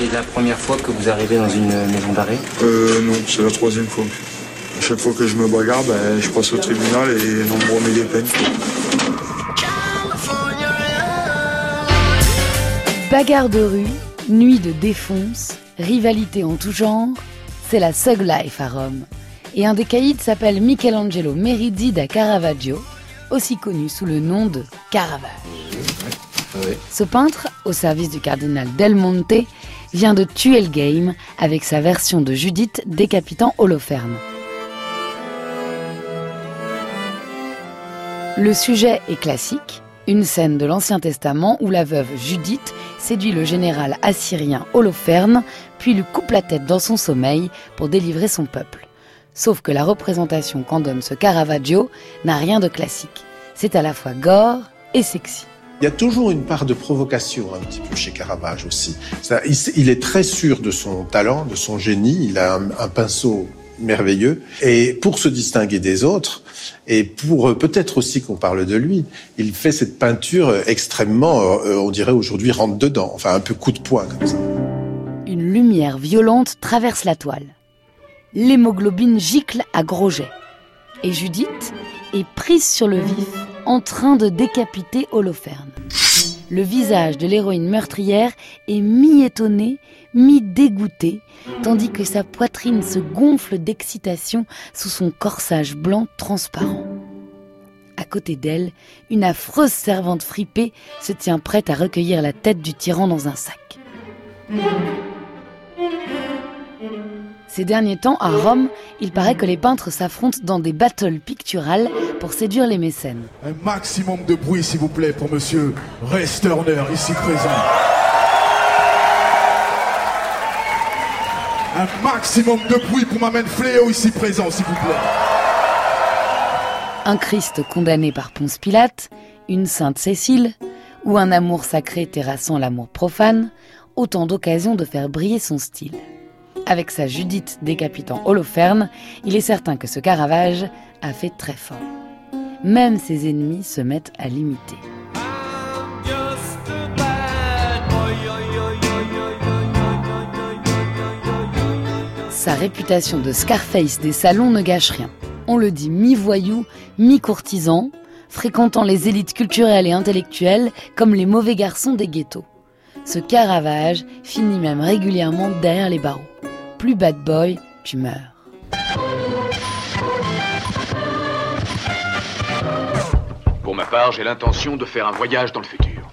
C'est la première fois que vous arrivez dans une maison d'arrêt Euh, non, c'est la troisième fois. À chaque fois que je me bagarre, ben, je passe au tribunal et on me remet des peines. Bagarre de rue, nuit de défonce, rivalité en tout genre, c'est la Sug Life à Rome. Et un des caïds s'appelle Michelangelo Meridi da Caravaggio, aussi connu sous le nom de Caravage. Ce peintre, au service du cardinal Del Monte, vient de tuer le game avec sa version de Judith décapitant Holoferne. Le sujet est classique, une scène de l'Ancien Testament où la veuve Judith séduit le général assyrien Holoferne, puis lui coupe la tête dans son sommeil pour délivrer son peuple. Sauf que la représentation qu'en donne ce Caravaggio n'a rien de classique. C'est à la fois gore et sexy. Il y a toujours une part de provocation un petit peu chez Caravage aussi. Il, est très sûr de son talent, de son génie. Il a un, pinceau merveilleux. Et pour se distinguer des autres, et pour euh, peut-être aussi qu'on parle de lui, il fait cette peinture extrêmement, euh, on dirait aujourd'hui, rentre dedans. Enfin, un peu coup de poing comme ça. Une lumière violente traverse la toile. L'hémoglobine gicle à gros jets. Et Judith est prise sur le vif, en train de décapiter Holoferne. Le visage de l'héroïne meurtrière est mi-étonné, mi-dégoûté, tandis que sa poitrine se gonfle d'excitation sous son corsage blanc transparent. À côté d'elle, une affreuse servante fripée se tient prête à recueillir la tête du tyran dans un sac. Ces derniers temps, à Rome, il paraît que les peintres s'affrontent dans des battles picturales pour séduire les mécènes. Un maximum de bruit, s'il vous plaît, pour monsieur Resturner, ici présent. Un maximum de bruit pour ma main Fléau, ici présent, s'il vous plaît. Un Christ condamné par Ponce Pilate, une Sainte Cécile, ou un amour sacré terrassant l'amour profane, autant d'occasions de faire briller son style. Avec sa Judith décapitant Holoferne, il est certain que ce Caravage a fait très fort. Même ses ennemis se mettent à l'imiter. Sa réputation de Scarface des salons ne gâche rien. On le dit mi-voyou, mi-courtisan, fréquentant les élites culturelles et intellectuelles comme les mauvais garçons des ghettos. Ce Caravage finit même régulièrement derrière les barreaux. Plus bad boy, tu meurs. Pour ma part, j'ai l'intention de faire un voyage dans le futur.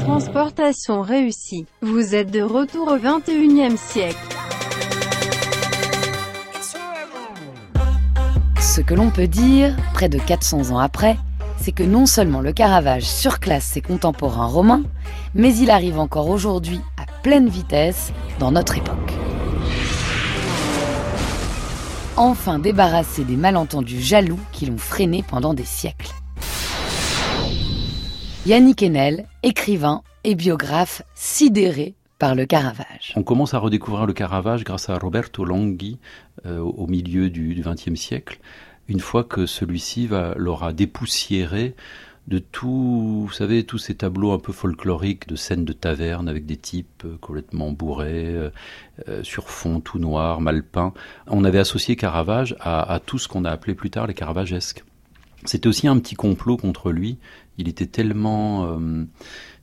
Transportation réussie. Vous êtes de retour au 21e siècle. Ce que l'on peut dire, près de 400 ans après, c'est que non seulement le Caravage surclasse ses contemporains romains, mais il arrive encore aujourd'hui à pleine vitesse dans notre époque. Enfin débarrassé des malentendus jaloux qui l'ont freiné pendant des siècles. Yannick Enel, écrivain et biographe sidéré par le Caravage. On commence à redécouvrir le Caravage grâce à Roberto Longhi euh, au milieu du XXe siècle, une fois que celui-ci l'aura dépoussiéré de tout, vous savez, tous ces tableaux un peu folkloriques de scènes de taverne avec des types euh, complètement bourrés, euh, euh, sur fond tout noir, mal peint. On avait associé Caravage à, tout ce qu'on a appelé plus tard les Caravagesques. C'était aussi un petit complot contre lui. Il était tellement,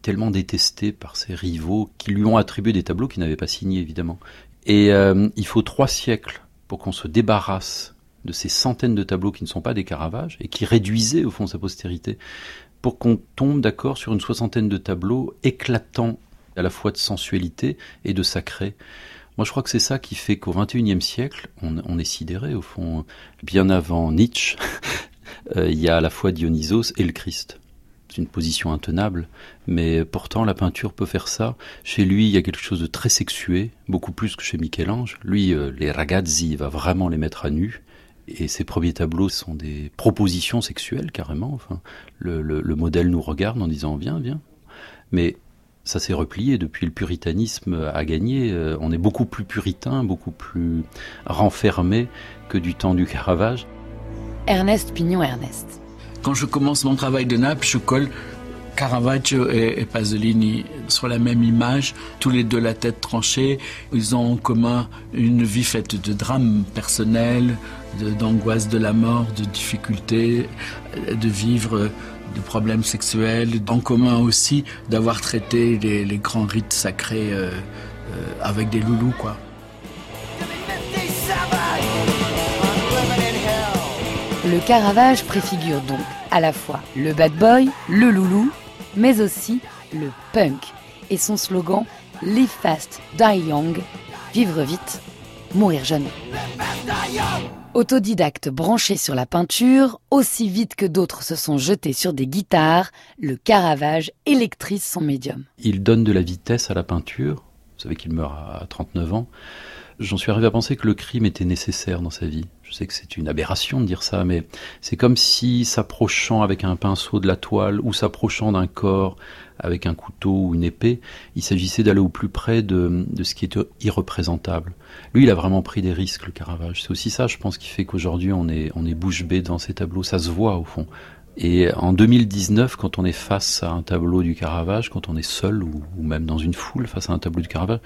tellement détesté par ses rivaux qui lui ont attribué des tableaux qu'il n'avait pas signés, évidemment. Et il faut trois siècles pour qu'on se débarrasse de ces centaines de tableaux qui ne sont pas des Caravages et qui réduisaient au fond sa postérité, pour qu'on tombe d'accord sur une soixantaine de tableaux éclatants à la fois de sensualité et de sacré. Moi, je crois que c'est ça qui fait qu'au XXIe siècle, on, on, est sidéré, au fond, bien avant Nietzsche, euh, il y a à la fois Dionysos et le Christ. c'est une position intenable, mais pourtant la peinture peut faire ça. Chez lui, il y a quelque chose de très sexué, beaucoup plus que chez Michel-Ange. Lui, euh, les ragazzi, il va vraiment les mettre à nu. Et ses premiers tableaux sont des propositions sexuelles carrément. Enfin, le, le modèle nous regarde en disant viens, viens. Mais ça s'est replié depuis le puritanisme a gagné. Euh, on est beaucoup plus puritain, beaucoup plus renfermé que du temps du Caravage. Ernest Pignon Ernest. Quand je commence mon travail de nappe, je colle Caravaggio et, Pasolini sur la même image, tous les deux la tête tranchée. Ils ont en commun une vie faite de drames personnels, d'angoisse de, la mort, de difficultés, de vivre de problèmes sexuels, en commun aussi d'avoir traité les, grands rites sacrés euh, euh, avec des loulous, quoi. Le Caravage préfigure donc à la fois le bad boy, le loulou, mais aussi le punk. Et son slogan Live fast, die young, vivre vite, mourir jeune. Autodidacte branché sur la peinture, aussi vite que d'autres se sont jetés sur des guitares, le Caravage électrise son médium. Il donne de la vitesse à la peinture. Vous savez qu'il meurt à 39 ans. J'en suis arrivé à penser que le crime était nécessaire dans sa vie. Je sais que c'est une aberration de dire ça, mais c'est comme si s'approchant avec un pinceau de la toile ou s'approchant d'un corps avec un couteau ou une épée, il s'agissait d'aller au plus près de, ce qui est irreprésentable. Lui, il a vraiment pris des risques, le Caravage. C'est aussi ça, je pense, qui fait qu'aujourd'hui on est, on est bouche bée devant ces tableaux. Ça se voit au fond. Et en 2019, quand on est face à un tableau du Caravage, quand on est seul ou, ou même dans une foule face à un tableau du Caravage,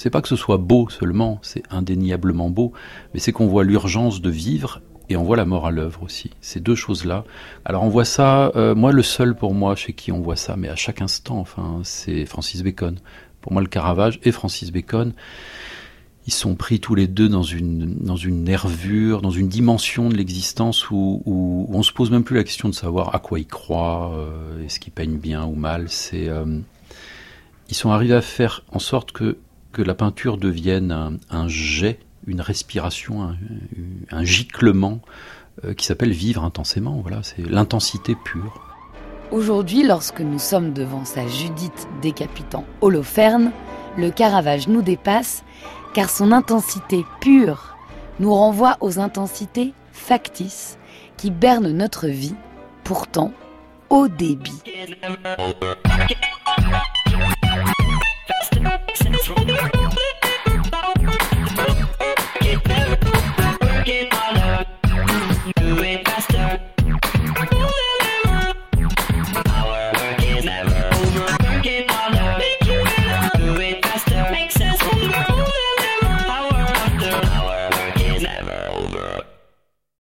c'est pas que ce soit beau seulement, c'est indéniablement beau, mais c'est qu'on voit l'urgence de vivre et on voit la mort à l'œuvre aussi. Ces deux choses-là. Alors on voit ça, euh, moi le seul pour moi chez qui on voit ça, mais à chaque instant, enfin, c'est Francis Bacon. Pour moi le Caravage et Francis Bacon, ils sont pris tous les deux dans une, dans une nervure, dans une dimension de l'existence où, où, on se pose même plus la question de savoir à quoi ils croient, euh, est-ce qu'ils peignent bien ou mal. C'est, euh, ils sont arrivés à faire en sorte que que la peinture devienne un, jet, une respiration, un, giclement euh, qui s'appelle vivre intensément. Voilà, c'est l'intensité pure. Aujourd'hui, lorsque nous sommes devant sa Judith décapitant Holoferne, le Caravage nous dépasse car son intensité pure nous renvoie aux intensités factices qui bernent notre vie, pourtant au débit. Oh yeah.